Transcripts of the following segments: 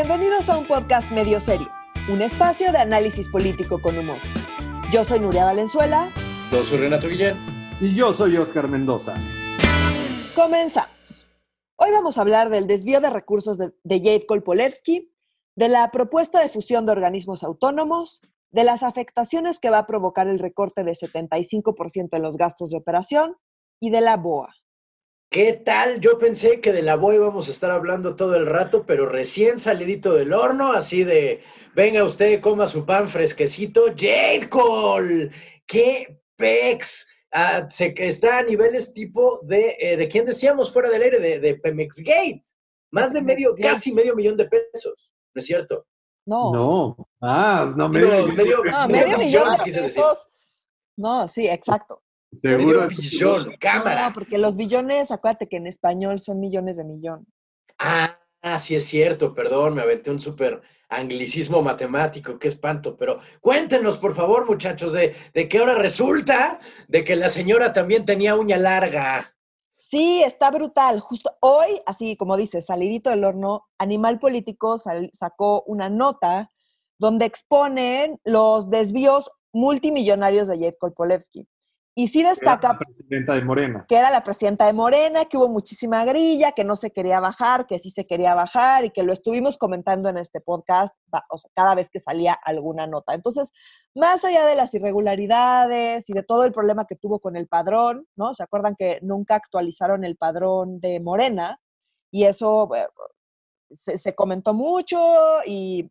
Bienvenidos a un podcast medio serio, un espacio de análisis político con humor. Yo soy Nuria Valenzuela. Yo soy Renato Guillén. Y yo soy Oscar Mendoza. Comenzamos. Hoy vamos a hablar del desvío de recursos de, de Jade Kolpolevsky, de la propuesta de fusión de organismos autónomos, de las afectaciones que va a provocar el recorte de 75% en los gastos de operación y de la BOA. ¿Qué tal? Yo pensé que de la BOA íbamos a estar hablando todo el rato, pero recién salidito del horno, así de, venga usted, coma su pan fresquecito. Jade Cole, qué pex. Ah, se, está a niveles tipo de, eh, ¿de quién decíamos fuera del aire? De, de Pemex Gate. Más de medio, casi medio millón de pesos, ¿no es cierto? No. No, más, no, medio, medio- No, medio medio millón de quise decir. pesos. No, sí, exacto. Seguro. Medio billón, cámara. No, porque los billones, acuérdate que en español son millones de millón. Ah, sí es cierto, perdón, me aventé un súper anglicismo matemático, qué espanto, pero cuéntenos, por favor, muchachos, de, de qué ahora resulta de que la señora también tenía uña larga. Sí, está brutal. Justo hoy, así como dices, salidito del horno, Animal Político sal- sacó una nota donde exponen los desvíos multimillonarios de Jade Kolpolevsky. Y sí Era la destaca presidenta de Morena. que era la presidenta de Morena, que hubo muchísima grilla, que no se quería bajar, que sí se quería bajar y que lo estuvimos comentando en este podcast va- o sea, cada vez que salía alguna nota. Entonces, más allá de las irregularidades y de todo el problema que tuvo con el padrón, ¿no? ¿Se acuerdan que nunca actualizaron el padrón de Morena? Y eso eh, se, se comentó mucho y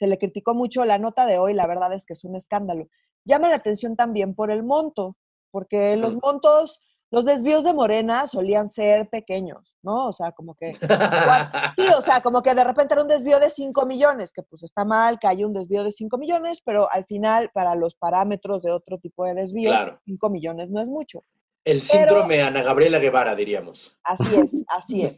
se le criticó mucho la nota de hoy, la verdad es que es un escándalo. Llama la atención también por el monto, porque los montos, los desvíos de Morena solían ser pequeños, ¿no? O sea, como que, sí, o sea, como que de repente era un desvío de 5 millones, que pues está mal que haya un desvío de 5 millones, pero al final, para los parámetros de otro tipo de desvíos, Claro. 5 millones no es mucho. El síndrome Ana Gabriela Guevara, diríamos. Así es, así es.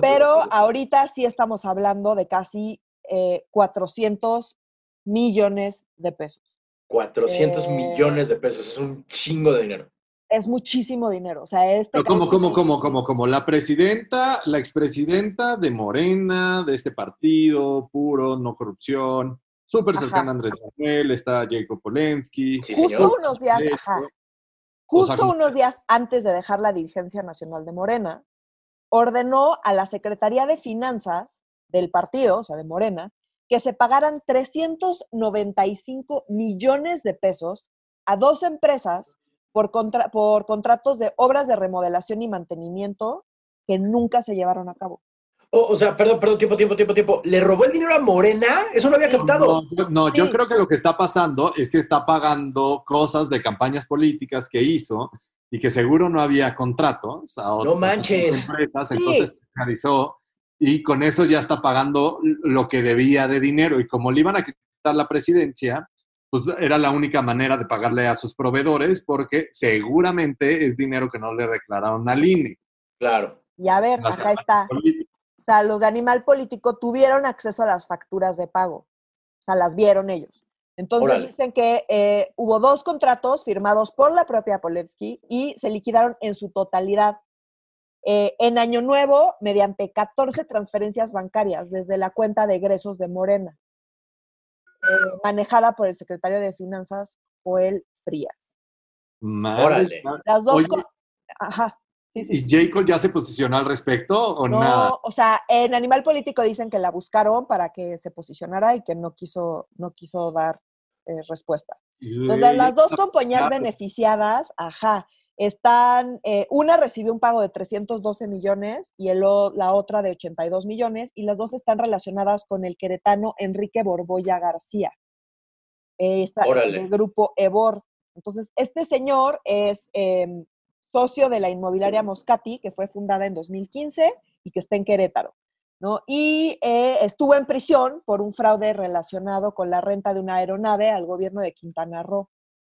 Pero ahorita sí estamos hablando de casi eh, 400 millones de pesos. 400 Eh. millones de pesos, es un chingo de dinero. Es muchísimo dinero. O sea, este Pero como, como, como, como la presidenta, la expresidenta de Morena, de este partido, puro, no corrupción, súper cercana a Andrés Manuel, está Jacob Polensky. Sí, Justo señor. unos días, ajá, O sea, justo unos días antes de dejar la dirigencia nacional de Morena, ordenó a la Secretaría de Finanzas del partido, o sea, de Morena, que se pagaran 395 millones de pesos a dos empresas por, contra- por contratos de obras de remodelación y mantenimiento que nunca se llevaron a cabo. O, o sea, perdón, perdón, tiempo, tiempo, tiempo, tiempo. ¿Le robó el dinero a Morena? Eso no había captado. No, yo- no, yo Sí. creo que lo que está pasando es que está pagando cosas de campañas políticas que hizo y que seguro no había contratos a otras manches. empresas, Sí. entonces realizó y con eso ya está pagando lo que debía de dinero y como le iban a quitar la presidencia, pues era la única manera de pagarle a sus proveedores porque seguramente es dinero que no le declararon al INE. Claro. Y a ver, Las acá está. O sea, los de Animal Político tuvieron acceso a las facturas de pago. O sea, las vieron ellos. Entonces dicen que eh, hubo dos contratos firmados por la propia Polevsky y se liquidaron en su totalidad. Eh, en Año Nuevo, mediante 14 transferencias bancarias desde la cuenta de egresos de Morena, eh, manejada por el secretario de Finanzas, Joel Frías. Madre Órale. mía. Las dos. Oye, Ajá. Sí, sí, ¿Y Jacob ya se posicionó al respecto o No, nada? o sea, en Animal Político dicen que la buscaron para que se posicionara y que no quiso, no quiso dar eh, respuesta. Entonces, la- las dos compañías beneficiadas, ajá, están, eh, una recibió un pago de 312 millones y el la otra de 82 millones, y las dos están relacionadas con el queretano Enrique Borboya García, eh, está- Órale. del grupo Ebor. Entonces, este señor es em, socio de la inmobiliaria Moscati, que fue fundada en 2015 y que está en Querétaro. ¿no? Y eh, estuvo en prisión por un fraude relacionado con la renta de una aeronave al gobierno de Quintana Roo,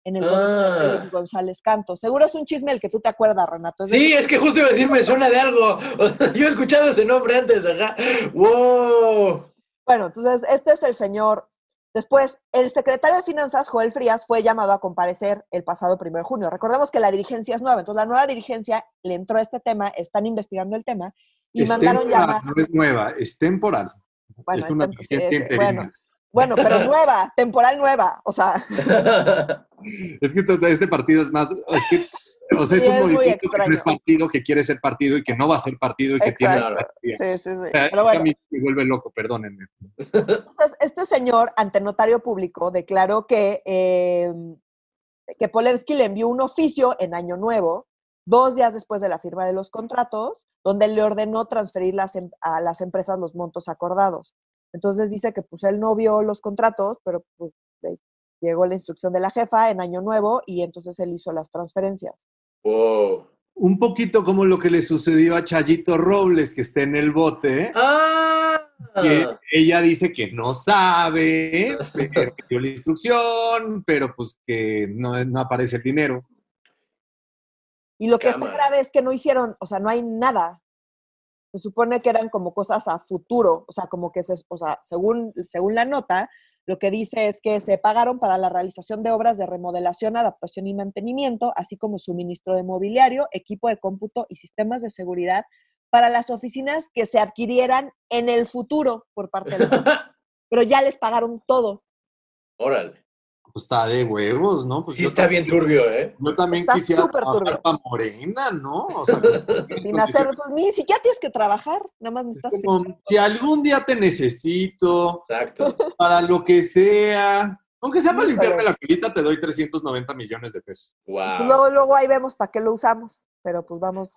en el gobierno de Ah. Félix González Canto. Seguro es un chisme el que tú te acuerdas, Renato. Es de- Sí, es que justo iba a decir, me suena de algo. O sea, yo he escuchado ese nombre antes, ajá. ¡Wow! Bueno, entonces este es el señor. Después, el secretario de Finanzas, Joel Frías, fue llamado a comparecer el pasado primero de junio. Recordemos que la dirigencia es nueva, entonces la nueva dirigencia le entró a este tema, están investigando el tema y es mandaron temporal, llamar. no es nueva, es temporal. Bueno, es una tem- vigencia es- interina. bueno, bueno, pero nueva, temporal nueva. O sea, Es que este partido es más, es que, o sea, es un es movimiento que no es partido, que quiere ser partido y que no va a ser partido y que tiene... O sí, sí, sí. sea, Pero que a bueno, mí me vuelve loco, perdónenme. entonces, este señor, ante notario público, declaró que, eh, que Polensky le envió un oficio en Año Nuevo, dos días después de la firma de los contratos, donde le ordenó transferir las em- a las empresas los montos acordados. Entonces dice que pues él no vio los contratos, pero pues le llegó la instrucción de la jefa en Año Nuevo y entonces él hizo las transferencias. Wow. Un poquito como lo que le sucedió a Chayito Robles, que está en el bote, ¡Ah! que ella dice que no sabe, pero que dio la instrucción, pero pues que no, no aparece el dinero. Y lo que Cámara. está grave es que no hicieron, o sea, no hay nada. Se supone que eran como cosas a futuro, o sea, como que se, o sea, según, según la nota, lo que dice es que se pagaron para la realización de obras de remodelación, adaptación y mantenimiento, así como suministro de mobiliario, equipo de cómputo y sistemas de seguridad para las oficinas que se adquirieran en el futuro por parte de la Pero ya les pagaron todo. Órale. Pues está de huevos, ¿no? Pues Sí está bien turbio, ¿eh? Yo también Está quisiera trabajar para Morena, ¿no? O sea, Sin hacer, pues ni siquiera tienes que trabajar, nada más es necesitas como, firmar. si algún día te necesito, Exacto. para lo que sea, aunque sea para limpiarme la colita, te doy 390 millones de pesos. Pues Wow. luego, luego ahí vemos para qué lo usamos, pero pues vamos.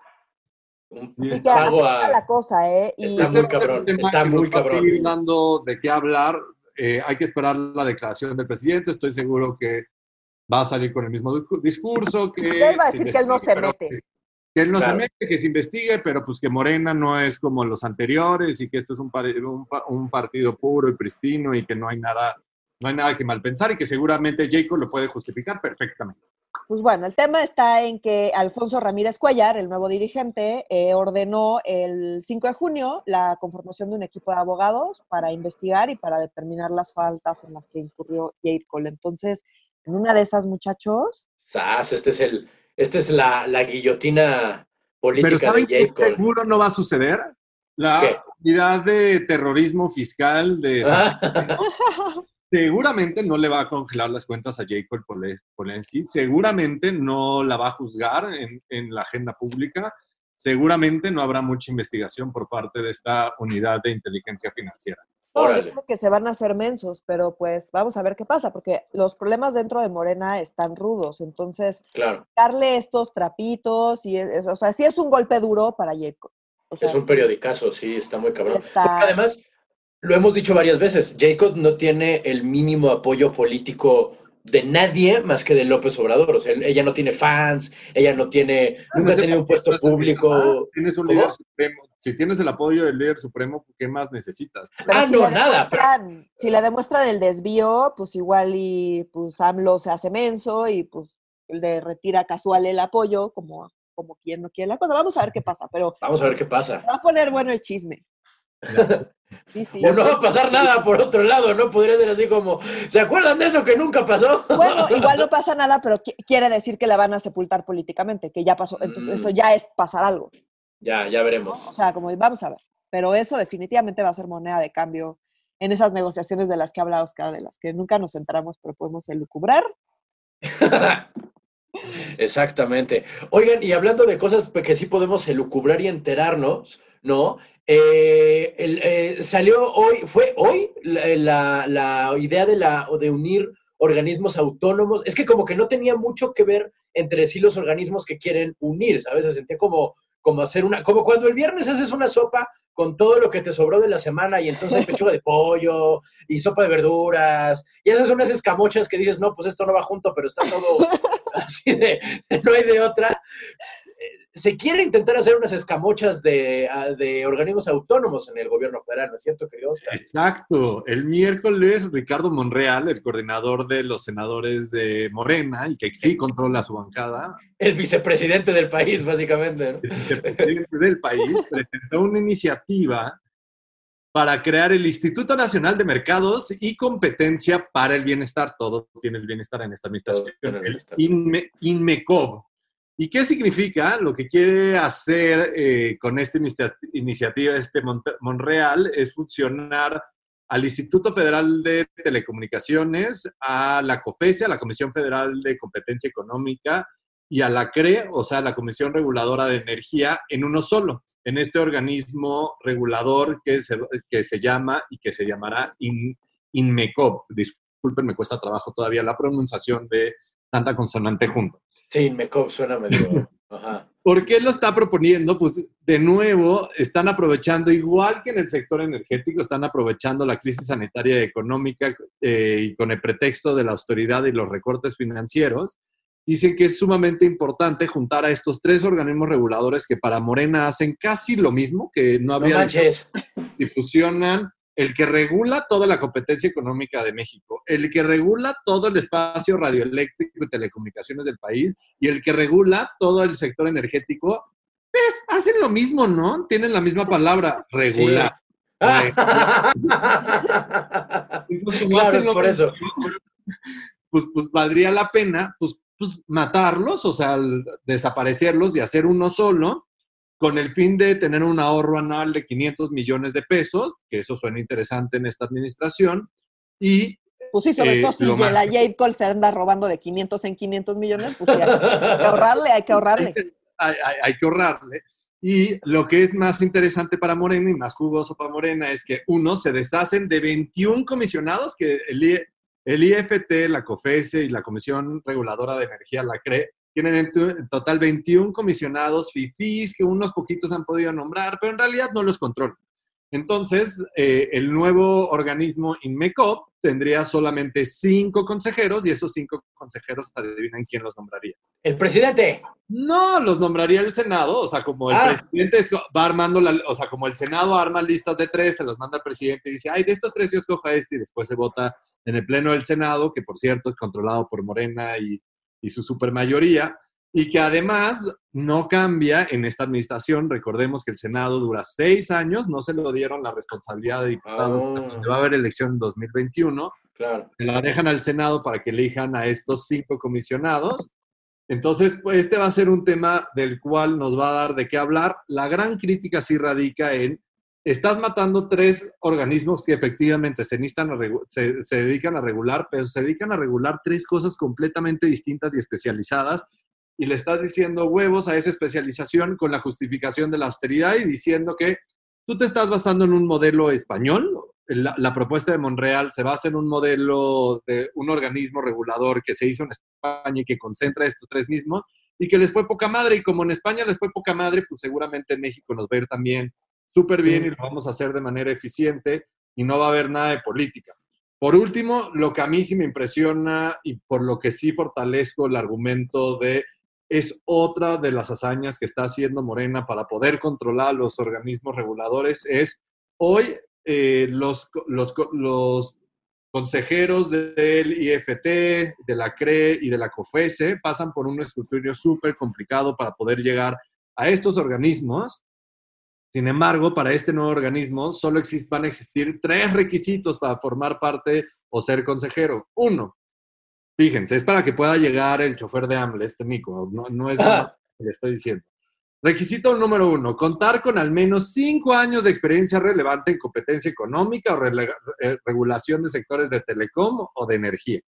Sí. Pago a. la cosa, ¿eh? Y Está muy cabrón, está muy cabrón. seguir dando de qué hablar. Eh, hay que esperar la declaración del presidente. Estoy seguro que va a salir con el mismo discu- discurso. Que Él va a decir que él no se mete. Que, que él no Claro. se mete, que se investigue, pero pues que Morena no es como los anteriores y que este es un, un, un partido puro y pristino y que no hay nada, no hay nada que mal pensar y que seguramente Jacob lo puede justificar perfectamente. Pues bueno, el tema está en que Alfonso Ramírez Cuellar, el nuevo dirigente, eh, ordenó el 5 de junio la conformación de un equipo de abogados para investigar y para determinar las faltas en las que incurrió Jade Cole. Entonces, en una de esas, muchachos, Sas, este es el, este es la, la guillotina Pero política de ¿saben. Cole. seguro no va a suceder? La ¿Qué? unidad de terrorismo fiscal de San Ah, Seguramente no le va a congelar las cuentas a Jacob Pole- Polensky, seguramente no la va a juzgar en, en la agenda pública, seguramente no habrá mucha investigación por parte de esta unidad de inteligencia financiera. no, yo creo que se van a hacer mensos, pero pues vamos a ver qué pasa, porque los problemas dentro de Morena están rudos. Entonces, claro, darle estos trapitos, y es, o sea, sí es un golpe duro para Cole. O sea, es un periodicazo, sí, está muy cabrón. está- además, lo hemos dicho varias veces, Jacob no tiene el mínimo apoyo político de nadie más que de López Obrador. O sea, ella no tiene fans, ella no tiene, nunca ha tenido un puesto público. Tienes un ¿Cómo? líder supremo. Si tienes el apoyo del líder supremo, ¿qué más necesitas? Pero Ah, si no, nada, pero- Si le demuestran el desvío, pues igual y pues AMLO se hace menso y pues le retira casual el apoyo, como, como quien no quiere la cosa. Vamos a ver qué pasa, pero Vamos a ver qué pasa. va a poner bueno el chisme. Sí, sí. O no va a pasar nada por otro lado, ¿no? Podría ser así como, ¿se acuerdan de eso que nunca pasó? Bueno, igual no pasa nada, pero qui- quiere decir que la van a sepultar políticamente, que ya pasó. Entonces, Mm. eso ya es pasar algo. Ya, ya ¿no? veremos. O sea, como vamos a ver. Pero eso definitivamente va a ser moneda de cambio en esas negociaciones de las que habla Oscar, de las que nunca nos centramos, pero podemos elucubrar. Exactamente. Oigan, y hablando de cosas que sí podemos elucubrar y enterarnos, ¿no? Eh, el, eh, salió hoy, fue hoy la, la- idea de, la, de unir organismos autónomos. Es que como que no tenía mucho que ver entre sí los organismos que quieren unir, ¿sabes? Se sentía como, como hacer una, como cuando el viernes haces una sopa con todo lo que te sobró de la semana y entonces hay pechuga de pollo y sopa de verduras y haces unas escamochas que dices, no, pues esto no va junto, pero está todo así de, no hay de otra. Se quiere intentar hacer unas escamochas de, ah, de organismos autónomos en el gobierno federal, ¿no es cierto, querido Oscar? Exacto. El miércoles, Ricardo Monreal, el coordinador de los senadores de Morena, y que sí controla su bancada, El vicepresidente del país, básicamente. ¿no? el vicepresidente del país, presentó una iniciativa para crear el Instituto Nacional de Mercados y Competencia para el Bienestar. Todo tiene el bienestar en esta administración. el El. INME- INMECOB. ¿Y qué significa? Lo que quiere hacer eh, con esta iniciativa, este Monreal, es funcionar al Instituto Federal de Telecomunicaciones, a la COFESE, a la Comisión Federal de Competencia Económica y a la CRE, o sea, la Comisión Reguladora de Energía, en uno solo, en este organismo regulador que se, que se llama y que se llamará INMECOP. Disculpen, me cuesta trabajo todavía la pronunciación de tanta consonante junto. Sí, INMECOP suena medio... ¿Por qué lo está proponiendo? Pues de nuevo, están aprovechando, igual que en el sector energético, están aprovechando la crisis sanitaria y económica eh, y con el pretexto de la austeridad y los recortes financieros. Dicen que es sumamente importante juntar a estos tres organismos reguladores que para Morena hacen casi lo mismo, que no habría... No difusionan el que regula toda la competencia económica de México, el que regula todo el espacio radioeléctrico y telecomunicaciones del país y el que regula todo el sector energético, pues hacen lo mismo, ¿no? Tienen la misma palabra, regular. claro, por eso. Pues, pues valdría la pena pues, pues matarlos, o sea, desaparecerlos y hacer uno solo con el fin de tener un ahorro anual de 500 millones de pesos, que eso suena interesante en esta administración, y... Pues sí, sobre eh, todo si la Jade Cole se anda robando de 500 en 500 millones, pues hay que ahorrarle, hay que ahorrarle. Hay, hay, que ahorrarle. Y lo que es más interesante para Morena y más jugoso para Morena es que, uno, se deshacen de 21 comisionados que el, el IFT, la COFESE y la Comisión Reguladora de Energía, la CRE, tienen en, total 21 comisionados FIFIs que unos poquitos han podido nombrar, pero en realidad no los controlan. Entonces, eh, el nuevo organismo INMECOP tendría solamente cinco consejeros y esos cinco consejeros adivinan quién los nombraría. ¿El presidente? No, los nombraría el Senado, o sea, como el ah. presidente va armando, la, o sea, como el Senado arma listas de tres, se los manda al presidente y dice, ay, de estos tres yo escojo a este y después se vota en el Pleno del Senado, que por cierto es controlado por Morena y y su supermayoría, y que además no cambia en esta administración. Recordemos que el Senado dura seis años, no se lo dieron la responsabilidad de diputado, ah. va a haber elección en 2021. Claro. Se la dejan al Senado para que elijan a estos cinco comisionados. Entonces, pues, este va a ser un tema del cual nos va a dar de qué hablar. La gran crítica sí radica en estás matando tres organismos que efectivamente se, se, dedican a regular, pero se dedican a regular tres cosas completamente distintas y especializadas. Y le estás diciendo huevos a esa especialización con la justificación de la austeridad y diciendo que tú te estás basando en un modelo español. La, la propuesta de Monreal se basa en un modelo de un organismo regulador que se hizo en España y que concentra estos tres mismos y que les fue poca madre. Y como en España les fue poca madre, pues seguramente en México nos va a ir también súper bien y lo vamos a hacer de manera eficiente y no va a haber nada de política. Por último, lo que a mí sí me impresiona y por lo que sí fortalezco el argumento de es otra de las hazañas que está haciendo Morena para poder controlar los organismos reguladores, es hoy eh, los, los, los consejeros del IFT, de la CRE y de la COFESE pasan por un escrutinio súper complicado para poder llegar a estos organismos sin embargo, para este nuevo organismo solo van a existir tres requisitos para formar parte o ser consejero. Uno, fíjense, es para que pueda llegar el chofer de AMLE, este mico, no, es lo que le estoy diciendo. Requisito número uno, contar con al menos cinco años de experiencia relevante en competencia económica o eh, regulación de sectores de telecom o de energía.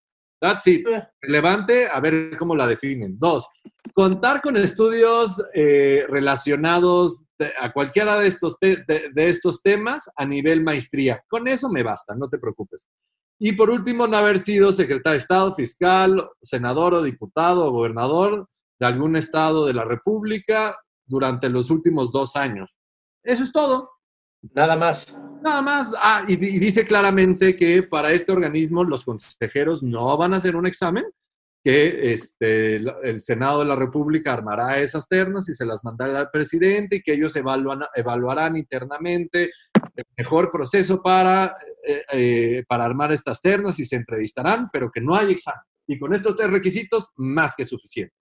That's it. Relevante, a ver cómo la definen. Dos, contar con estudios eh, relacionados a cualquiera de estos, de, estos temas a nivel maestría. Con eso me basta, no te preocupes. Y por último, no haber sido secretario de Estado, fiscal, senador o diputado o gobernador de algún estado de la República durante los últimos dos años. Eso es todo. Nada más. Nada más. Ah, y, dice claramente que para este organismo los consejeros no van a hacer un examen, que este, el Senado de la República armará esas ternas y se las mandará al presidente y que ellos evaluan, evaluarán internamente el mejor proceso para, eh, eh, para armar estas ternas y se entrevistarán, pero que no hay examen. Y con estos tres requisitos, más que suficiente.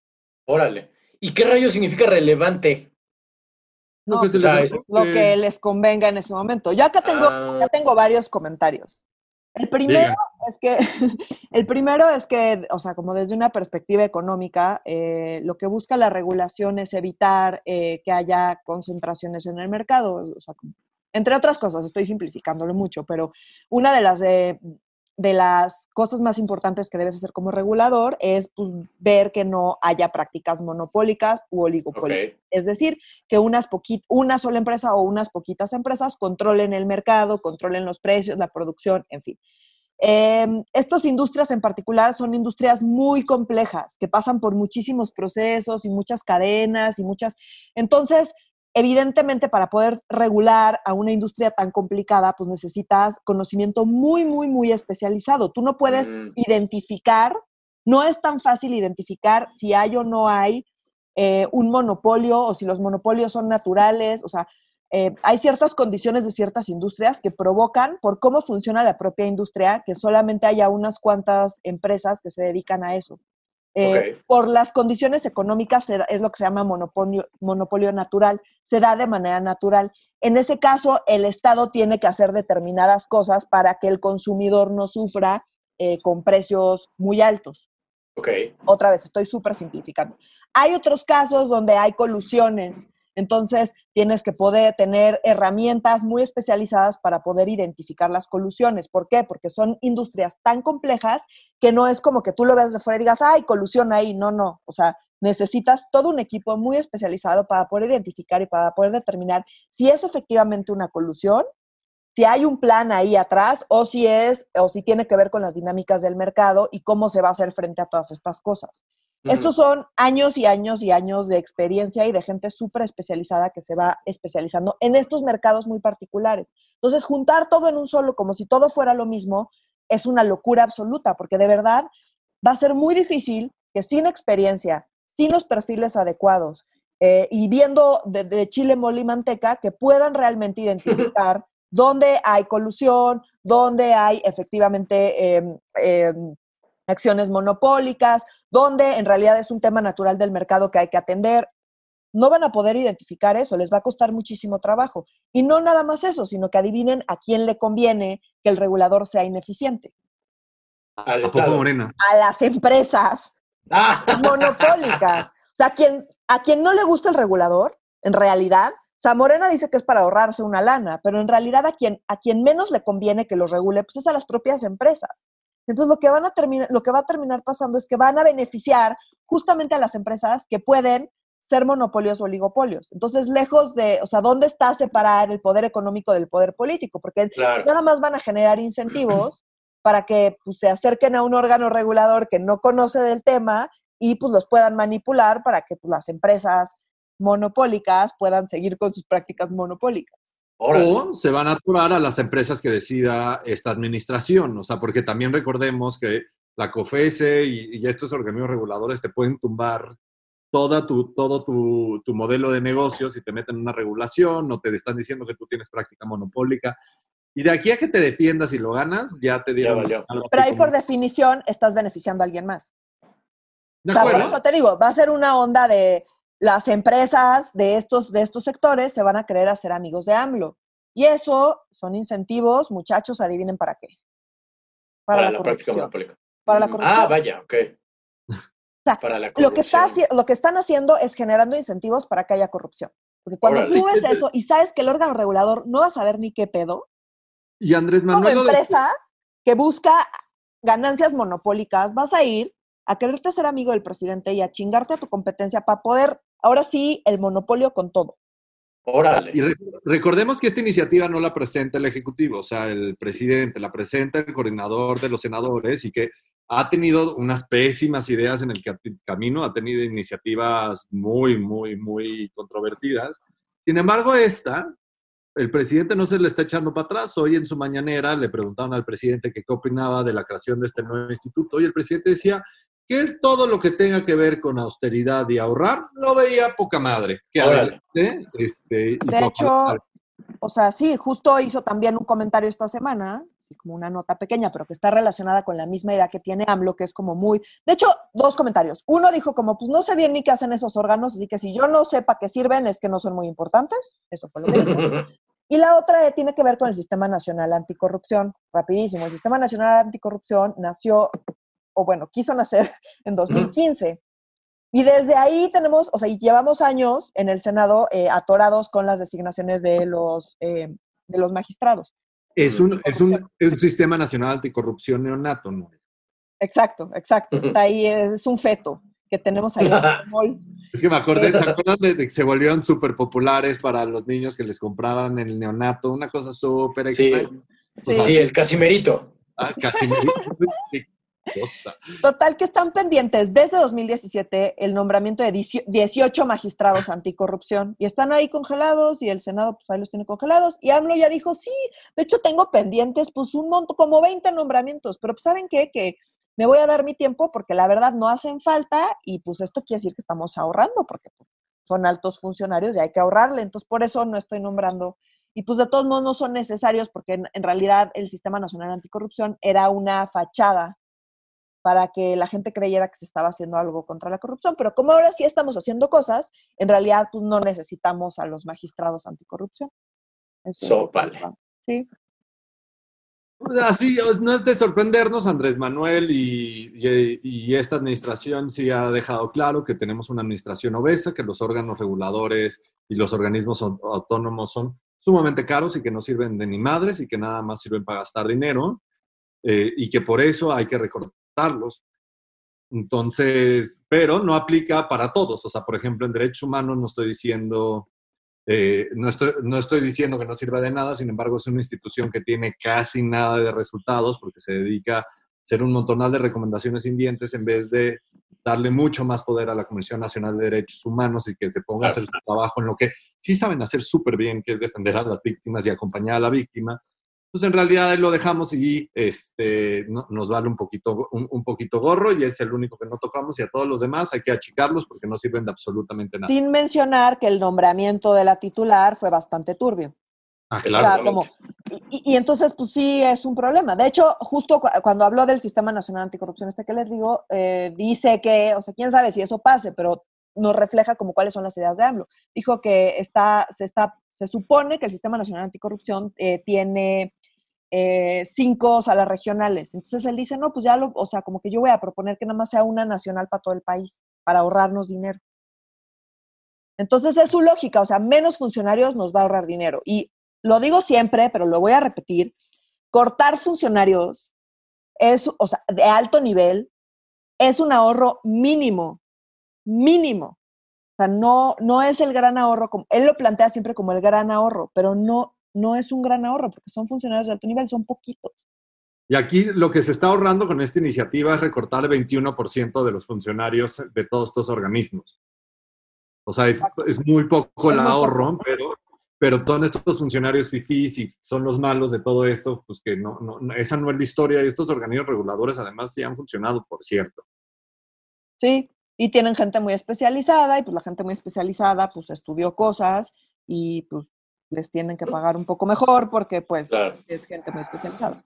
Órale. ¿Y qué rayo significa relevante? No, pues, lo que, les convenga en ese momento. Yo acá tengo, ah. tengo varios comentarios. El primero es que, el primero es que, o sea, como desde una perspectiva económica, eh, lo que busca la regulación es evitar eh, que haya concentraciones en el mercado. O sea, entre otras cosas, estoy simplificándolo mucho, pero una de las de, las cosas más importantes que debes hacer como regulador es pues, ver que no haya prácticas monopólicas u oligopólicas. Es decir, que unas una sola empresa o unas poquitas empresas controlen el mercado, controlen los precios, la producción, en fin. Em, estas industrias en particular son industrias muy complejas, que pasan por muchísimos procesos y muchas cadenas y muchas... Entonces, evidentemente para poder regular a una industria tan complicada, pues necesitas conocimiento muy, muy, muy especializado. Tú no puedes mm. identificar, no es tan fácil identificar si hay o no hay eh, un monopolio o si los monopolios son naturales, o sea, eh, hay ciertas condiciones de ciertas industrias que provocan, por cómo funciona la propia industria, que solamente haya unas cuantas empresas que se dedican a eso. Eh, por las condiciones económicas es lo que se llama monopolio, monopolio natural, se da de manera natural. En ese caso, el Estado tiene que hacer determinadas cosas para que el consumidor no sufra eh, con precios muy altos. Okay. Otra vez, estoy súper simplificando. Hay otros casos donde hay colusiones entonces, tienes que poder tener herramientas muy especializadas para poder identificar las colusiones. ¿Por qué? Porque son industrias tan complejas que no es como que tú lo ves de fuera y digas, ay, colusión ahí. No, no. O sea, necesitas todo un equipo muy especializado para poder identificar y para poder determinar si es efectivamente una colusión, si hay un plan ahí atrás o si es o si tiene que ver con las dinámicas del mercado y cómo se va a hacer frente a todas estas cosas. Estos son años y años y años de experiencia y de gente súper especializada que se va especializando en estos mercados muy particulares. Entonces, juntar todo en un solo, como si todo fuera lo mismo, es una locura absoluta, porque de verdad va a ser muy difícil que sin experiencia, sin los perfiles adecuados eh, y viendo de, chile, mole y manteca, que puedan realmente identificar dónde hay colusión, dónde hay efectivamente em, em, acciones monopólicas, donde en realidad es un tema natural del mercado que hay que atender. No van a poder identificar eso, les va a costar muchísimo trabajo. Y no nada más eso, sino que adivinen a quién le conviene que el regulador sea ineficiente. Al Estado. A las empresas ah. monopólicas. O sea, a quien, a quien no le gusta el regulador, en realidad, o sea, Morena dice que es para ahorrarse una lana, pero en realidad a quien, a quien menos le conviene que lo regule, pues es a las propias empresas. Entonces, lo que, van a terminar, lo que va a terminar pasando es que van a beneficiar justamente a las empresas que pueden ser monopolios o oligopolios. Entonces, lejos de, o sea, ¿dónde está separar el poder económico del poder político? Porque nada más van a generar incentivos para que pues, se acerquen a un órgano regulador que no conoce del tema y pues los puedan manipular para que pues, las empresas monopólicas puedan seguir con sus prácticas monopólicas. O se van a aturar a las empresas que decida esta administración, o sea, porque también recordemos que la COFESE y, estos organismos reguladores te pueden tumbar toda tu, todo tu, tu, modelo de negocio si te meten en una regulación o te están diciendo que tú tienes práctica monopólica. Y de aquí a que te defiendas y lo ganas, ya te dieron. Pero ahí por definición estás beneficiando a alguien más. ¿De por eso te digo, va a ser una onda de las empresas de estos, de estos sectores se van a querer hacer amigos de AMLO. Y eso son incentivos, muchachos, adivinen para qué. Para, la, corrupción. Para la corrupción. Ah, vaya, ok. para la Lo que, está, lo que están haciendo es generando incentivos para que haya corrupción. Porque cuando tú ves eso y sabes que el órgano regulador no va a saber ni qué pedo, y Andrés Manuel. Como empresa que busca ganancias monopólicas, vas a ir a quererte ser amigo del presidente y a chingarte a tu competencia para poder Ahora sí, el monopolio con todo. Órale. Y recordemos que esta iniciativa no la presenta el Ejecutivo, o sea, el presidente, la presenta el coordinador de los senadores y que ha tenido unas pésimas ideas en el camino, ha tenido iniciativas muy, muy, muy controvertidas. Sin embargo, esta, el presidente no se le está echando para atrás. Hoy en su mañanera le preguntaron al presidente qué opinaba de la creación de este nuevo instituto y el presidente decía que él todo lo que tenga que ver con austeridad y ahorrar lo veía poca madre. Que este, de hecho, o sea, sí, justo hizo también un comentario esta semana, como una nota pequeña, pero que está relacionada con la misma idea que tiene AMLO, que es como muy... De hecho, dos comentarios. Uno dijo como, pues no sé bien ni qué hacen esos órganos, así que si yo no sepa qué sirven, es que no son muy importantes. Eso fue lo que dijo. Y la otra tiene que ver con el Sistema Nacional Anticorrupción. Rapidísimo, el Sistema Nacional Anticorrupción nació, o bueno, quiso nacer en 2015. Y desde ahí tenemos, o sea, llevamos años en el Senado eh, atorados con las designaciones de los, eh, de los magistrados. Es un, es, un, un sistema nacional anticorrupción neonato, ¿no? Exacto, exacto. Está ahí, es un feto que tenemos ahí. es que me acordé, ¿se acuerdan de, que se volvieron súper populares para los niños que les compraban el neonato? Una cosa súper extraña. Sí, el casimerito. Ah, casimerito. Total, que están pendientes. Desde 2017 el nombramiento de 18 magistrados anticorrupción. Y están ahí congelados y el Senado pues ahí los tiene congelados. Y AMLO ya dijo, sí, de hecho tengo pendientes pues un montón, como 20 nombramientos, pero pues, ¿saben qué? Que me voy a dar mi tiempo porque la verdad no hacen falta y pues esto quiere decir que estamos ahorrando porque pues, son altos funcionarios y hay que ahorrarle, entonces por eso no estoy nombrando. Y pues de todos modos no son necesarios porque en realidad el Sistema Nacional Anticorrupción era una fachada para que la gente creyera que se estaba haciendo algo contra la corrupción. Pero como ahora sí estamos haciendo cosas, en realidad pues, no necesitamos a los magistrados anticorrupción. Eso vale. Sí. Así, no es de sorprendernos, Andrés Manuel y, y, esta administración sí ha dejado claro que tenemos una administración obesa, que los órganos reguladores y los organismos autónomos son sumamente caros y que no sirven de ni madres y que nada más sirven para gastar dinero eh, y que por eso hay que recortar entonces, pero no aplica para todos. O sea, por ejemplo, en derechos humanos no estoy diciendo, eh, no, estoy, no estoy diciendo que no sirva de nada, sin embargo, es una institución que tiene casi nada de resultados porque se dedica a hacer un montonal de recomendaciones indientes en vez de darle mucho más poder a la Comisión Nacional de Derechos Humanos y que se ponga a hacer su trabajo en lo que sí saben hacer súper bien, que es defender a las víctimas y acompañar a la víctima pues en realidad lo dejamos y este, nos vale un poquito, un, poquito gorro y es el único que no tocamos y a todos los demás hay que achicarlos porque no sirven de absolutamente nada. Sin mencionar que el nombramiento de la titular fue bastante turbio. Ah, claro. y, entonces, pues sí, es un problema. De hecho, justo cuando habló del Sistema Nacional Anticorrupción, este que les digo, eh, dice que, o sea, quién sabe si eso pase, pero nos refleja como cuáles son las ideas de AMLO. Dijo que está, se está, se supone que el Sistema Nacional Anticorrupción eh, tiene eh, cinco salas regionales. Entonces él dice, no, pues ya lo, o sea, como que yo voy a proponer que nada más sea una nacional para todo el país, para ahorrarnos dinero. Entonces es su lógica, o sea, menos funcionarios nos va a ahorrar dinero. Y lo digo siempre, pero lo voy a repetir, cortar funcionarios es, o sea, de alto nivel, es un ahorro mínimo, mínimo. O sea, no, no es el gran ahorro, como, él lo plantea siempre como el gran ahorro, pero no, no es un gran ahorro porque son funcionarios de alto nivel, son poquitos. Y aquí lo que se está ahorrando con esta iniciativa es recortar el 21% de los funcionarios de todos estos organismos. O sea, es, muy poco el ahorro, pero, pero todos estos funcionarios FIFIs y son los malos de todo esto, pues que no, no, esa no es la historia. Y estos organismos reguladores además sí han funcionado, por cierto. Sí, y tienen gente muy especializada y pues la gente muy especializada pues estudió cosas y pues les tienen que pagar un poco mejor porque pues es gente muy especializada.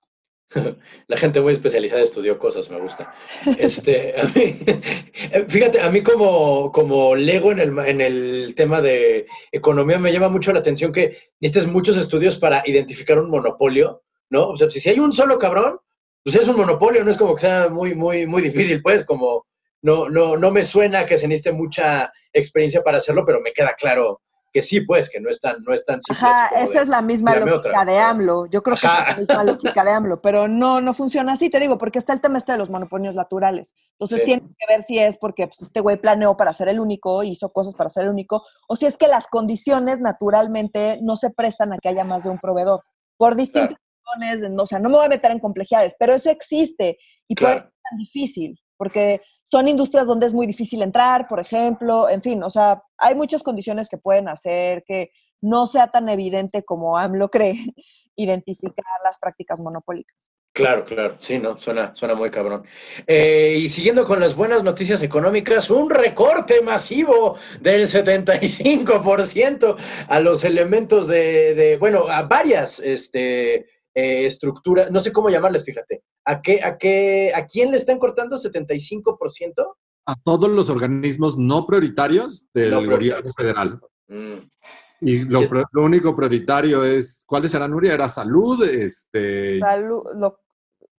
La gente muy especializada estudió cosas, me gusta. Este, fíjate, a mí como, como lego en el, en el tema de economía me llama mucho la atención que necesitas muchos estudios para identificar un monopolio, ¿no? O sea, si hay un solo cabrón, pues es un monopolio, no es como que sea muy, muy, muy difícil, pues, como no, no, no me suena que se necesite mucha experiencia para hacerlo, pero me queda claro que sí, pues, que no es tan, no es tan simple. Ajá, esa es la misma lógica de AMLO. Yo creo que es la misma lógica de AMLO, pero no, no funciona así, te digo, porque está el tema este de los monopolios naturales. Entonces tiene que ver si es porque pues, este güey planeó para ser el único, hizo cosas para ser el único, o si es que las condiciones naturalmente no se prestan a que haya más de un proveedor. Por distintas razones, o sea, no me voy a meter en complejidades, pero eso existe y por eso es tan difícil, porque son industrias donde es muy difícil entrar, por ejemplo, en fin, o sea, hay muchas condiciones que pueden hacer que no sea tan evidente como AMLO cree identificar las prácticas monopólicas. Claro, claro, sí, no, suena, suena muy cabrón. Eh, y siguiendo con las buenas noticias económicas, un recorte masivo del 75% a los elementos de, de, bueno, a varias este, eh, estructura, no sé cómo llamarles, fíjate. ¿A, qué, a, qué, ¿A quién le están cortando 75%? A todos los organismos no prioritarios del gobierno federal. Mm. Y lo, es- único prioritario es, ¿cuáles eran, Nuria? ¿Era salud? Este, Salud, lo-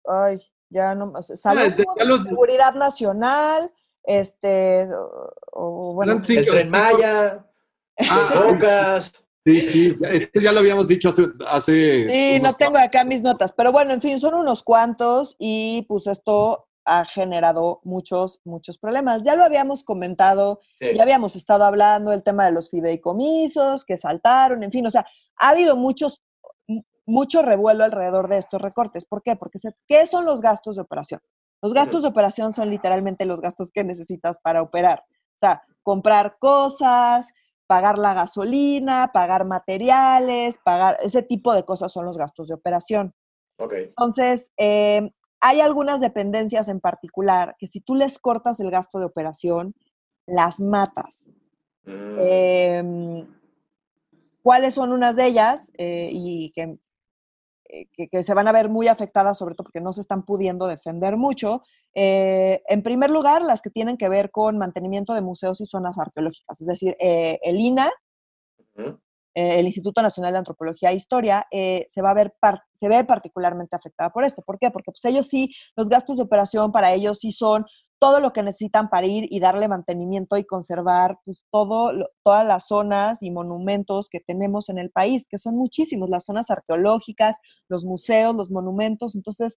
ay, ya no más. Salud, ya los- seguridad nacional, este, o, o, bueno, El Tren Maya, Ah, Bocas. Sí, sí, ya- este ya lo habíamos dicho hace... hace Sí, no tengo acá mis notas, pero bueno, en fin, son unos cuantos y pues esto ha generado muchos, muchos problemas. Ya lo habíamos comentado, Sí. ya habíamos estado hablando del tema de los fideicomisos que saltaron, en fin, o sea, ha habido muchos, mucho revuelo alrededor de estos recortes. ¿Por qué? Porque se- ¿qué son los gastos de operación? Los gastos de operación son literalmente los gastos que necesitas para operar. O sea, comprar cosas, pagar la gasolina, pagar materiales, pagar ese tipo de cosas son los gastos de operación. Ok. Entonces, eh, hay algunas dependencias en particular que si tú les cortas el gasto de operación, las matas. Mm, Em, ¿Cuáles son unas de ellas? Eh, y que, que, que se van a ver muy afectadas, sobre todo porque no se están pudiendo defender mucho. Eh, en primer lugar, las que tienen que ver con mantenimiento de museos y zonas arqueológicas, es decir, eh, el INA, eh, el Instituto Nacional de Antropología e Historia, eh, se va a ver, se ve particularmente afectada por esto. ¿Por qué? Porque pues ellos sí, los gastos de operación para ellos sí son todo lo que necesitan para ir y darle mantenimiento y conservar pues, todo, todas las zonas y monumentos que tenemos en el país, que son muchísimos, las zonas arqueológicas, los museos, los monumentos. Entonces,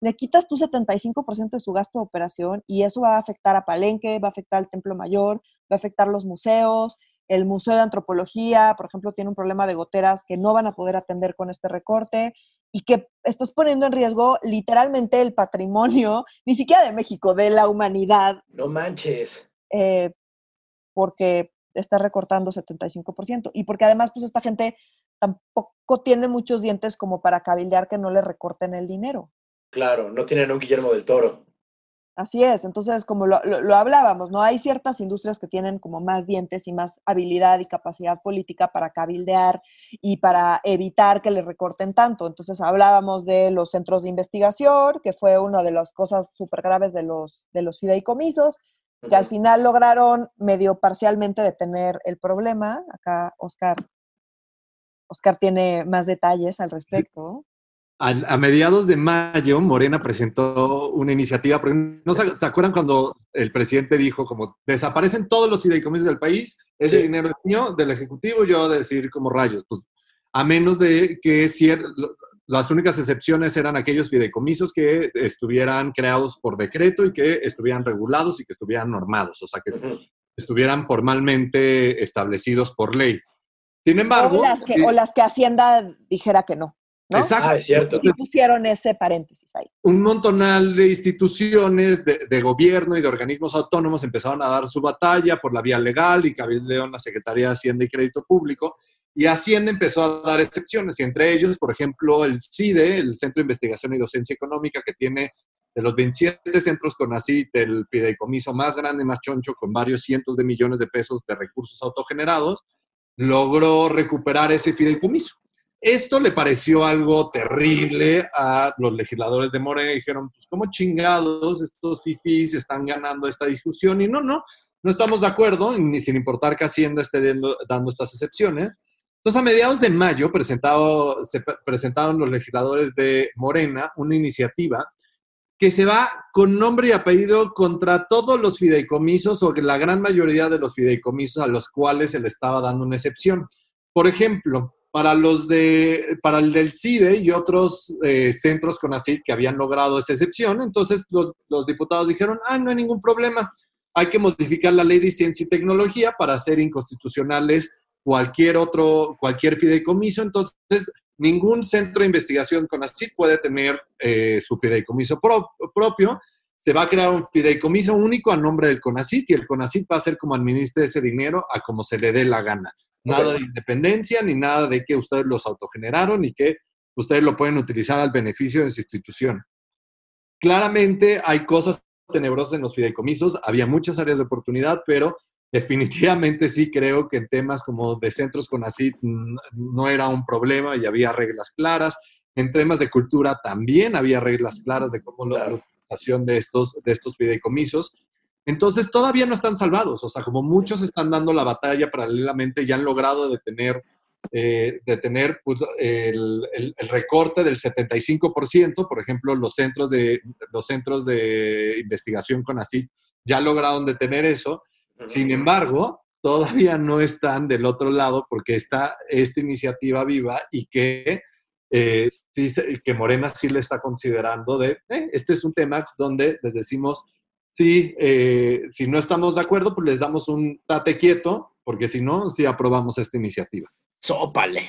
le quitas tu 75% de su gasto de operación y eso va a afectar a Palenque, va a afectar al Templo Mayor, va a afectar los museos, el Museo de Antropología, por ejemplo, tiene un problema de goteras que no van a poder atender con este recorte y que estás poniendo en riesgo literalmente el patrimonio, ni siquiera de México, de la humanidad, No manches. eh, porque está recortando 75%. Y porque además, pues esta gente tampoco tiene muchos dientes como para cabildear que no le recorten el dinero. Claro, no tienen un Guillermo del Toro. Así es, entonces como lo, lo- lo hablábamos, ¿no? Hay ciertas industrias que tienen como más dientes y más habilidad y capacidad política para cabildear y para evitar que le recorten tanto. Entonces hablábamos de los centros de investigación, que fue una de las cosas súper graves de los, de los fideicomisos, que al final lograron medio parcialmente detener el problema. Acá Oscar, Oscar tiene más detalles al respecto. A, a mediados de mayo, Morena presentó una iniciativa, porque ¿no se, acuerdan cuando el presidente dijo como desaparecen todos los fideicomisos del país? Ese Sí. dinero es mío, del Ejecutivo, yo decir como rayos, pues a menos de que cier- las únicas excepciones eran aquellos fideicomisos que estuvieran creados por decreto y que estuvieran regulados y que estuvieran normados, o sea, que estuvieran formalmente establecidos por ley. Sin embargo, o, las que, sí, o las que Hacienda dijera que no. ¿No? exacto. Ah, es cierto. Y pusieron ese paréntesis ahí. un montonal de instituciones, de, de gobierno y de organismos autónomos empezaron a dar su batalla por la vía legal y cabildeó en la Secretaría de Hacienda y Crédito Público. Y Hacienda empezó a dar excepciones, y entre ellos, por ejemplo, el CIDE, el Centro de Investigación y Docencia Económica, que tiene de los 27 centros con así el fideicomiso más grande, más choncho, con varios cientos de millones de pesos de recursos autogenerados, logró recuperar ese fideicomiso. Esto le pareció algo terrible a los legisladores de Morena dijeron, pues cómo chingados estos fifis están ganando esta discusión y no, no, no estamos de acuerdo, ni sin importar que Hacienda esté dando, dando estas excepciones. Entonces, a mediados de mayo presentado, se pre- presentaron los legisladores de Morena una iniciativa que se va con nombre y apellido contra todos los fideicomisos o la gran mayoría de los fideicomisos a los cuales se le estaba dando una excepción. Por ejemplo, para los de, para el del CIDE y otros eh, centros con ACID que habían logrado esa excepción, entonces los, los diputados dijeron, ah, no hay ningún problema, hay que modificar la ley de ciencia y tecnología para hacer inconstitucionales cualquier otro, cualquier fideicomiso, entonces ningún centro de investigación con ACID puede tener eh, su fideicomiso pro- propio. Se va a crear un fideicomiso único a nombre del CONACIT y el CONACIT va a ser como administre ese dinero a como se le dé la gana. Nada de independencia ni nada de que ustedes los autogeneraron y que ustedes lo pueden utilizar al beneficio de su institución. Claramente hay cosas tenebrosas en los fideicomisos, había muchas áreas de oportunidad, pero definitivamente sí creo que en temas como de centros con ACID no era un problema y había reglas claras. En temas de cultura también había reglas claras de cómo la utilización de estos, de estos fideicomisos. Entonces todavía no están salvados, o sea, como muchos están dando la batalla paralelamente y han logrado detener, eh, detener pues, el, el, el, recorte del 75%, por ejemplo, los centros de, los centros de investigación con así ya lograron detener eso. Sin embargo, todavía no están del otro lado porque está esta iniciativa viva y que, eh, sí, que Morena sí le está considerando de, eh, este es un tema donde les decimos, sí, eh, si no estamos de acuerdo, pues les damos un tate quieto, porque si no, sí aprobamos esta iniciativa. Sópale.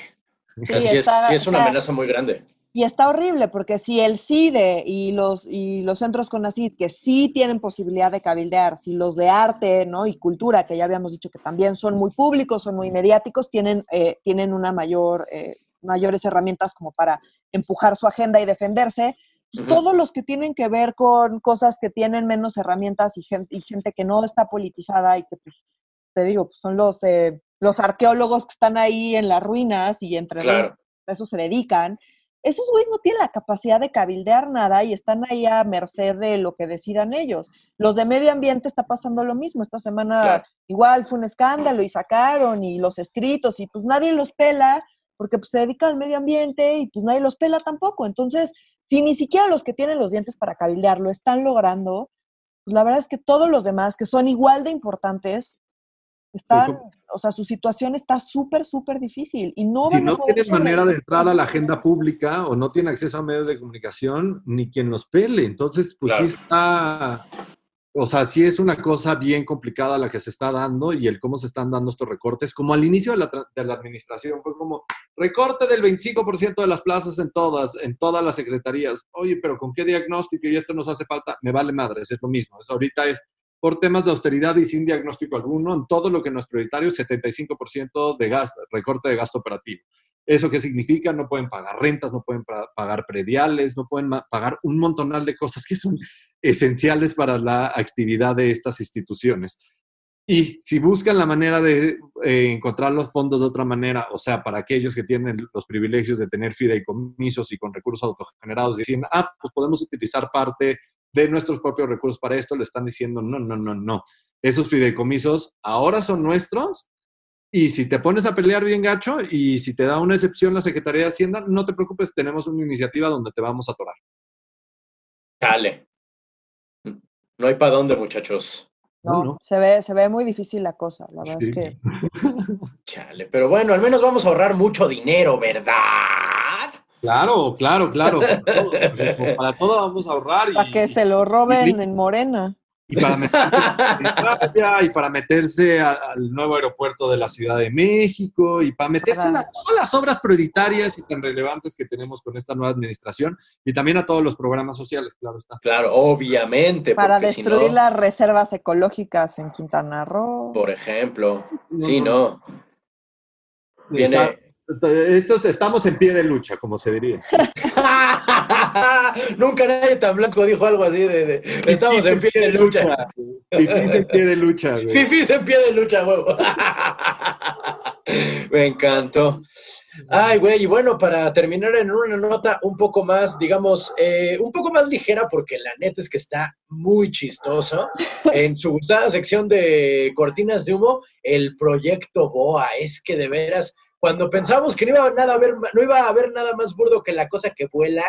Sí, Así es, sí es una amenaza muy grande. Y está horrible porque si el CIDE y los, y los centros CONACID, que sí tienen posibilidad de cabildear, si los de arte ¿no? y cultura, que ya habíamos dicho que también son muy públicos, son muy mediáticos, tienen, eh, tienen una mayor, eh, mayores herramientas como para empujar su agenda y defenderse, uh -huh. todos los que tienen que ver con cosas que tienen menos herramientas y gente, y gente que no está politizada y que, pues, te digo, pues son los, eh, los arqueólogos que están ahí en las ruinas y entre claro. eso se dedican esos güeyes no tienen la capacidad de cabildear nada y están ahí a merced de lo que decidan ellos. Los de medio ambiente está pasando lo mismo. Esta semana claro. igual fue un escándalo y sacaron y los escritos y pues nadie los pela porque pues, se dedica al medio ambiente y pues nadie los pela tampoco. Entonces, si ni siquiera los que tienen los dientes para cabildear lo están logrando, pues la verdad es que todos los demás que son igual de importantes están, o sea, su situación está súper, súper difícil y no Si no tienes manera de entrar a la agenda pública o no tiene acceso a medios de comunicación, ni quien los pele. Entonces, pues claro. sí está, o sea, sí es una cosa bien complicada la que se está dando y el cómo se están dando estos recortes. Como al inicio de la, de la administración fue como recorte del 25% de las plazas en todas, en todas las secretarías. Oye, pero ¿con qué diagnóstico y esto nos hace falta? Me vale madre, es lo mismo. Es, ahorita es por temas de austeridad y sin diagnóstico alguno, en todo lo que no es prioritario, 75% de gasto, recorte de gasto operativo. ¿Eso qué significa? No pueden pagar rentas, no pueden pagar prediales, no pueden pagar un montonal de cosas que son esenciales para la actividad de estas instituciones. Y si buscan la manera de eh, encontrar los fondos de otra manera, o sea, para aquellos que tienen los privilegios de tener fideicomisos y con recursos autogenerados, dicen, ah, pues podemos utilizar parte de nuestros propios recursos para esto, le están diciendo, no, no, no, no. Esos fideicomisos ahora son nuestros y si te pones a pelear bien gacho y si te da una excepción la Secretaría de Hacienda, no te preocupes, tenemos una iniciativa donde te vamos a atorar. Dale. No hay para dónde, muchachos. No, no, Se, ve, se ve muy difícil la cosa, la verdad sí. es que... Chale, pero bueno, al menos vamos a ahorrar mucho dinero, ¿verdad? Claro, claro, claro. Para todo, para todo vamos a ahorrar. Y, para que se lo roben y, en Morena. Y para meterse, y para meterse a, al nuevo aeropuerto de la Ciudad de México y para meterse a todas las obras prioritarias y tan relevantes que tenemos con esta nueva administración y también a todos los programas sociales, claro está. Claro, obviamente. Para destruir si no, las reservas ecológicas en Quintana Roo. Por ejemplo. No, sí, no. Viene. Está estos estamos en pie de lucha, como se diría. Nunca nadie tan blanco dijo algo así de, de estamos en pie de lucha. Fifís en pie de lucha, güey. Fifís en pie de lucha, huevo. Me encantó. Ay, güey, y bueno, para terminar en una nota un poco más, digamos, eh, un poco más ligera, porque la neta es que está muy chistoso. En su gustada sección de cortinas de humo, el proyecto BOA, es que de veras cuando pensamos que no iba, a nada a ver, no iba a haber nada más burdo que la cosa que vuela,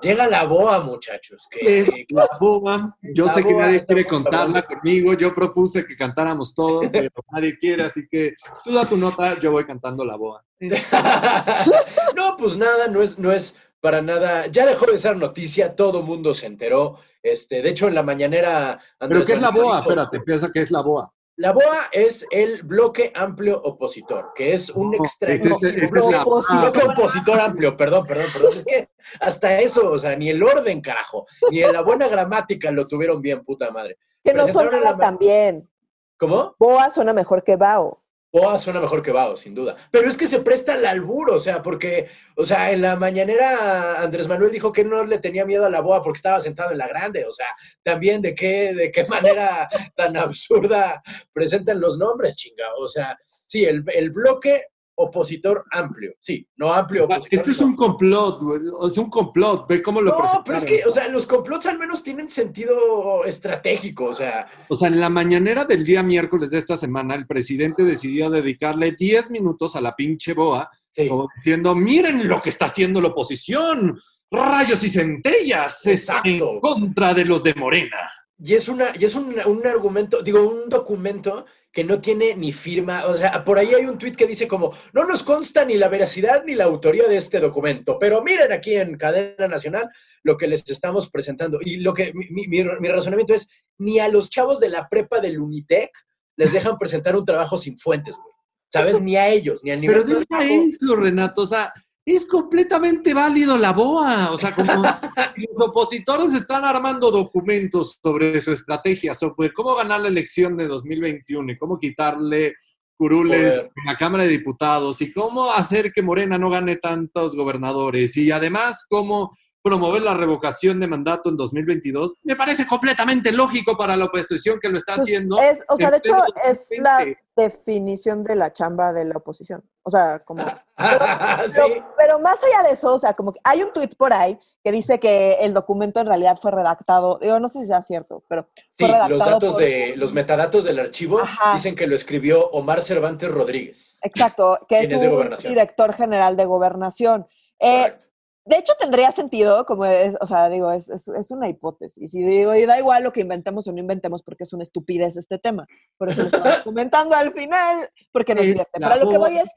llega la boa, muchachos. Que, la boa, yo la sé boa que nadie quiere contarla conmigo, yo propuse que cantáramos todos, pero nadie quiere, así que tú da tu nota, yo voy cantando la boa. no, pues nada, no es, no es para nada, ya dejó de ser noticia, todo mundo se enteró, este, de hecho en la mañanera... Andrés ¿Pero qué es la boa? Espérate, piensa que es la boa. La BOA es el bloque amplio opositor, que es un extremo. Es, es, es bloque, opositor amplio, perdón, perdón, perdón. Es que hasta eso, o sea, ni el orden, carajo, ni en la buena gramática lo tuvieron bien, puta madre. Que no suena la... tan bien. ¿Cómo? BOA suena mejor que BAO. BOA suena mejor que BAO, sin duda. Pero es que se presta al albur, o sea, porque, o sea, en la mañanera Andrés Manuel dijo que no le tenía miedo a la BOA porque estaba sentado en la grande, o sea, también de qué, de qué manera tan absurda presentan los nombres, chinga. O sea, sí, el, el bloque opositor amplio. Sí, no amplio opositor. Esto es un complot, güey. Es un complot. Ve cómo lo No, presentaron. pero es que, o sea, los complots al menos tienen sentido estratégico, o sea, O sea, en la mañanera del día miércoles de esta semana, el presidente decidió dedicarle 10 minutos a la pinche boa, sí. como diciendo, miren lo que está haciendo la oposición, rayos y centellas, Exacto. en contra de los de Morena. Y es, una, y es un, un argumento, digo, un documento que no tiene ni firma. O sea, por ahí hay un tuit que dice como, no nos consta ni la veracidad ni la autoría de este documento, pero miren aquí en cadena nacional lo que les estamos presentando. Y lo que mi, mi- mi- mi razonamiento es, ni a los chavos de la prepa del Unitec les dejan presentar un trabajo sin fuentes, güey. ¿Sabes? Ni a ellos, ni al nivel. Pero bajo. eso, Renato, o sea, es completamente válido la boa, o sea, como los opositores están armando documentos sobre su estrategia, sobre cómo ganar la elección de 2021 y cómo quitarle curules Poder. en la Cámara de Diputados y cómo hacer que Morena no gane tantos gobernadores y además cómo promover la revocación de mandato en 2022, me parece completamente lógico para la oposición que lo está Pues, haciendo. es, o sea, de hecho, es la 2020. Definición de la chamba de la oposición. O sea, como... sí. Pero, pero más allá de eso, o sea, como que hay un tuit por ahí que dice que el documento en realidad fue redactado, digo, no sé si sea cierto, pero Sí, redactado los datos por- de los metadatos del archivo Ajá. dicen que lo escribió Omar Cervantes Rodríguez. Exacto, que ¿Quién es es un director general de gobernación. Eh. De hecho, tendría sentido, como es, o sea, digo, es, es, es una hipótesis. Y digo, y da igual lo que inventemos o no inventemos, porque es una estupidez este tema. Por eso lo estamos comentando al final, porque Eh, divierte. la Pero lo que voy es,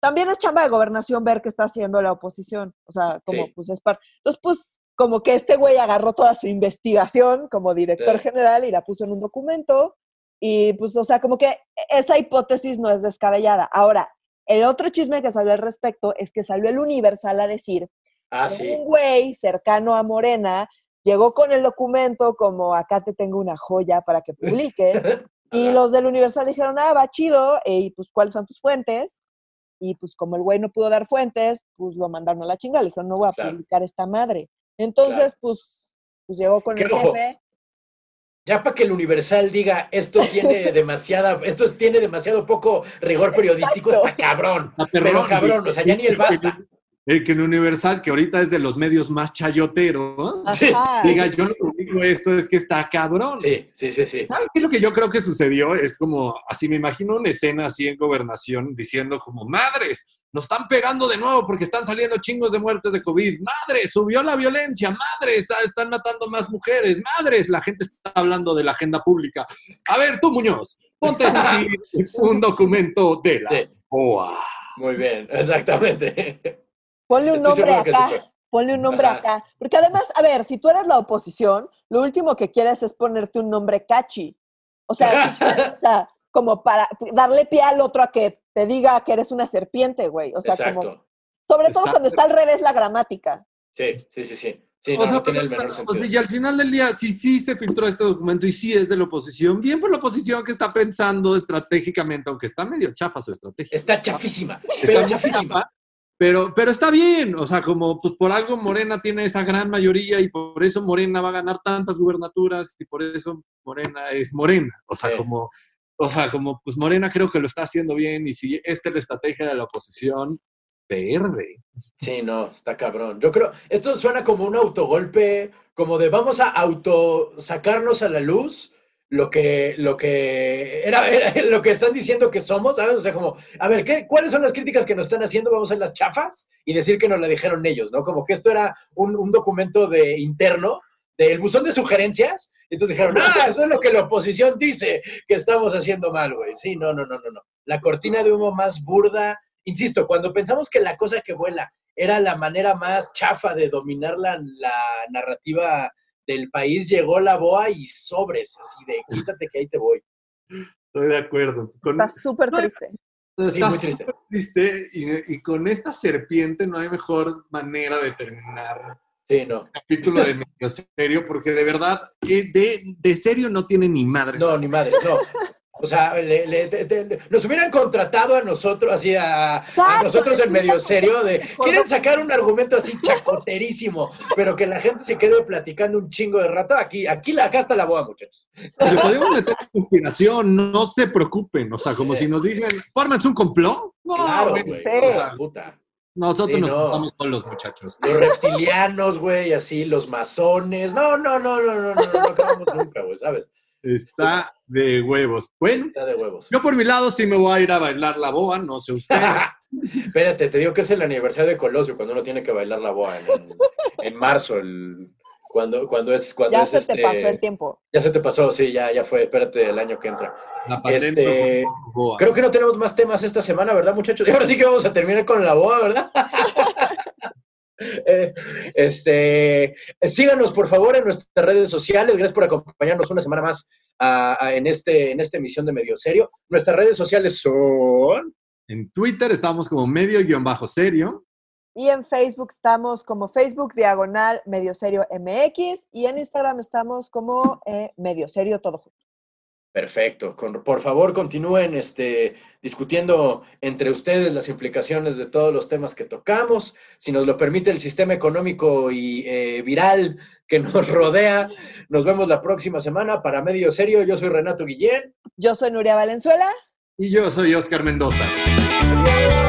también es chamba de gobernación ver qué está haciendo la oposición. O sea, como Sí. pues es par... Entonces, pues, como que este güey agarró toda su investigación como director Sí. general y la puso en un documento. Y pues, o sea, como que esa hipótesis no es descabellada. Ahora, el otro chisme que salió al respecto es que salió el Universal a decir Ah, sí. un güey cercano a Morena llegó con el documento como acá te tengo una joya para que publiques. y Ajá. los del Universal dijeron, ah, va chido, eh, y pues cuáles son tus fuentes. Y pues como el güey no pudo dar fuentes, pues lo mandaron a la chingada. Le dijeron, no voy a Claro. publicar esta madre. Entonces, Claro. pues, pues llegó con el ojo, jefe. Ya para que el Universal diga esto tiene demasiada, esto es- tiene demasiado poco rigor periodístico, Exacto. está cabrón. Está Pero cabrón, o sea, ya ni el basta. El que en Universal, que ahorita es de los medios más chayoteros. Ajá. diga, yo lo que digo esto es que está cabrón. Sí, sí, sí, sí. ¿Saben qué es lo que yo creo que sucedió? Es como, así me imagino una escena así en gobernación diciendo como, madres, nos están pegando de nuevo porque están saliendo chingos de muertes de COVID. Madres, subió la violencia. Madres, está- están matando más mujeres. Madres, la gente está hablando de la agenda pública. A ver, tú, Muñoz, ponte a escribir un documento de la Sí, OA. muy bien, exactamente. Ponle un Estoy nombre sí acá. Ponle un nombre Ajá. acá. Porque además, a ver, si tú eres la oposición, lo último que quieres es ponerte un nombre catchy. O sea, o sea, como para darle pie al otro a que te diga que eres una serpiente, güey. O sea, como, sobre todo Está- cuando está al revés la gramática. Sí, sí, sí, sí. Sí, O no, sea, no tiene el pues, menor o sea, sentido. y al final del día, sí, sí se filtró este documento y sí es de la oposición. Bien por la oposición que está pensando estratégicamente, aunque está medio chafa su estrategia. Está chafísima, Está pero chafísima. Pero, pero está bien, o sea, como pues, por algo Morena tiene esa gran mayoría y por eso Morena va a ganar tantas gubernaturas y por eso Morena es Morena. O sea, Sí. como, o sea, como pues Morena creo que lo está haciendo bien y si esta es la estrategia de la oposición, verde. Sí, no, está cabrón. Yo creo, esto suena como un autogolpe, como de vamos a auto sacarnos a la luz lo que, lo que era, lo que están diciendo que somos, ¿sabes? O sea, como, a ver, ¿qué, ¿cuáles son las críticas que nos están haciendo? Vamos a las chafas y decir que nos la dijeron ellos, ¿no? Como que esto era un, un documento de interno del buzón de sugerencias. y Entonces dijeron, ah, eso es lo que la oposición dice que estamos haciendo mal, güey. Sí, no, no, no, no, no. La cortina de humo más burda. Insisto, cuando pensamos que la cosa que vuela era la manera más chafa de dominar la narrativa del país, llegó la boa y sobres, así de quítate que ahí te voy. Estoy de acuerdo. Con, Está súper No, triste. está muy triste. súper triste y, y con esta serpiente no hay mejor manera de terminar Sí, no. capítulo de medio serio, porque de verdad, que de, de serio no tiene ni madre. No, ni madre, no. O sea, le- le- te- te- nos hubieran contratado a nosotros, así a, a nosotros en medio serio, de quieren no- sacar un argumento así chacoterísimo, pero que la gente se quede platicando un chingo de rato. Aquí, aquí, la- acá está la boda, muchachos. Le podemos meter en conspiración, no se preocupen. O sea, como si nos dicen, fórmense un complot. No, Claro, güey. O sea, puta. Nosotros Sí, nos no. juntamos con los muchachos. Los reptilianos, güey, así, los masones. No, no, no, no, no, no, no, no acabamos nunca, güey, ¿sabes? Está de huevos. Bueno, Está de huevos. yo por mi lado sí me voy a ir a bailar la boa, no sé usted. Espérate, te digo que es el aniversario de Colosio, cuando uno tiene que bailar la boa en, marzo, el, cuando, cuando es, cuando Ya es se te este- pasó el tiempo. Ya se te pasó, sí, ya, ya fue, espérate el año que entra. La Este, boa. Creo que no tenemos más temas esta semana, ¿verdad, muchachos? Y ahora sí que vamos a terminar con la boa, ¿verdad? Eh, este, síganos por favor en nuestras redes sociales. Gracias por acompañarnos una semana más en, este, en esta emisión de Medio Serio. Nuestras redes sociales son. En Twitter estamos como medio guion bajo serio. Y en Facebook estamos como Facebook Diagonal Medio Serio MX y en Instagram estamos como eh, Medio Serio Todo Junto. Perfecto. Con- por favor, continúen este, discutiendo entre ustedes las implicaciones de todos los temas que tocamos. Si nos lo permite el sistema económico y eh, viral que nos rodea, nos vemos la próxima semana para Medio Serio. Yo soy Renato Guillén. Yo soy Nuria Valenzuela. Y yo soy Oscar Mendoza. Adiós.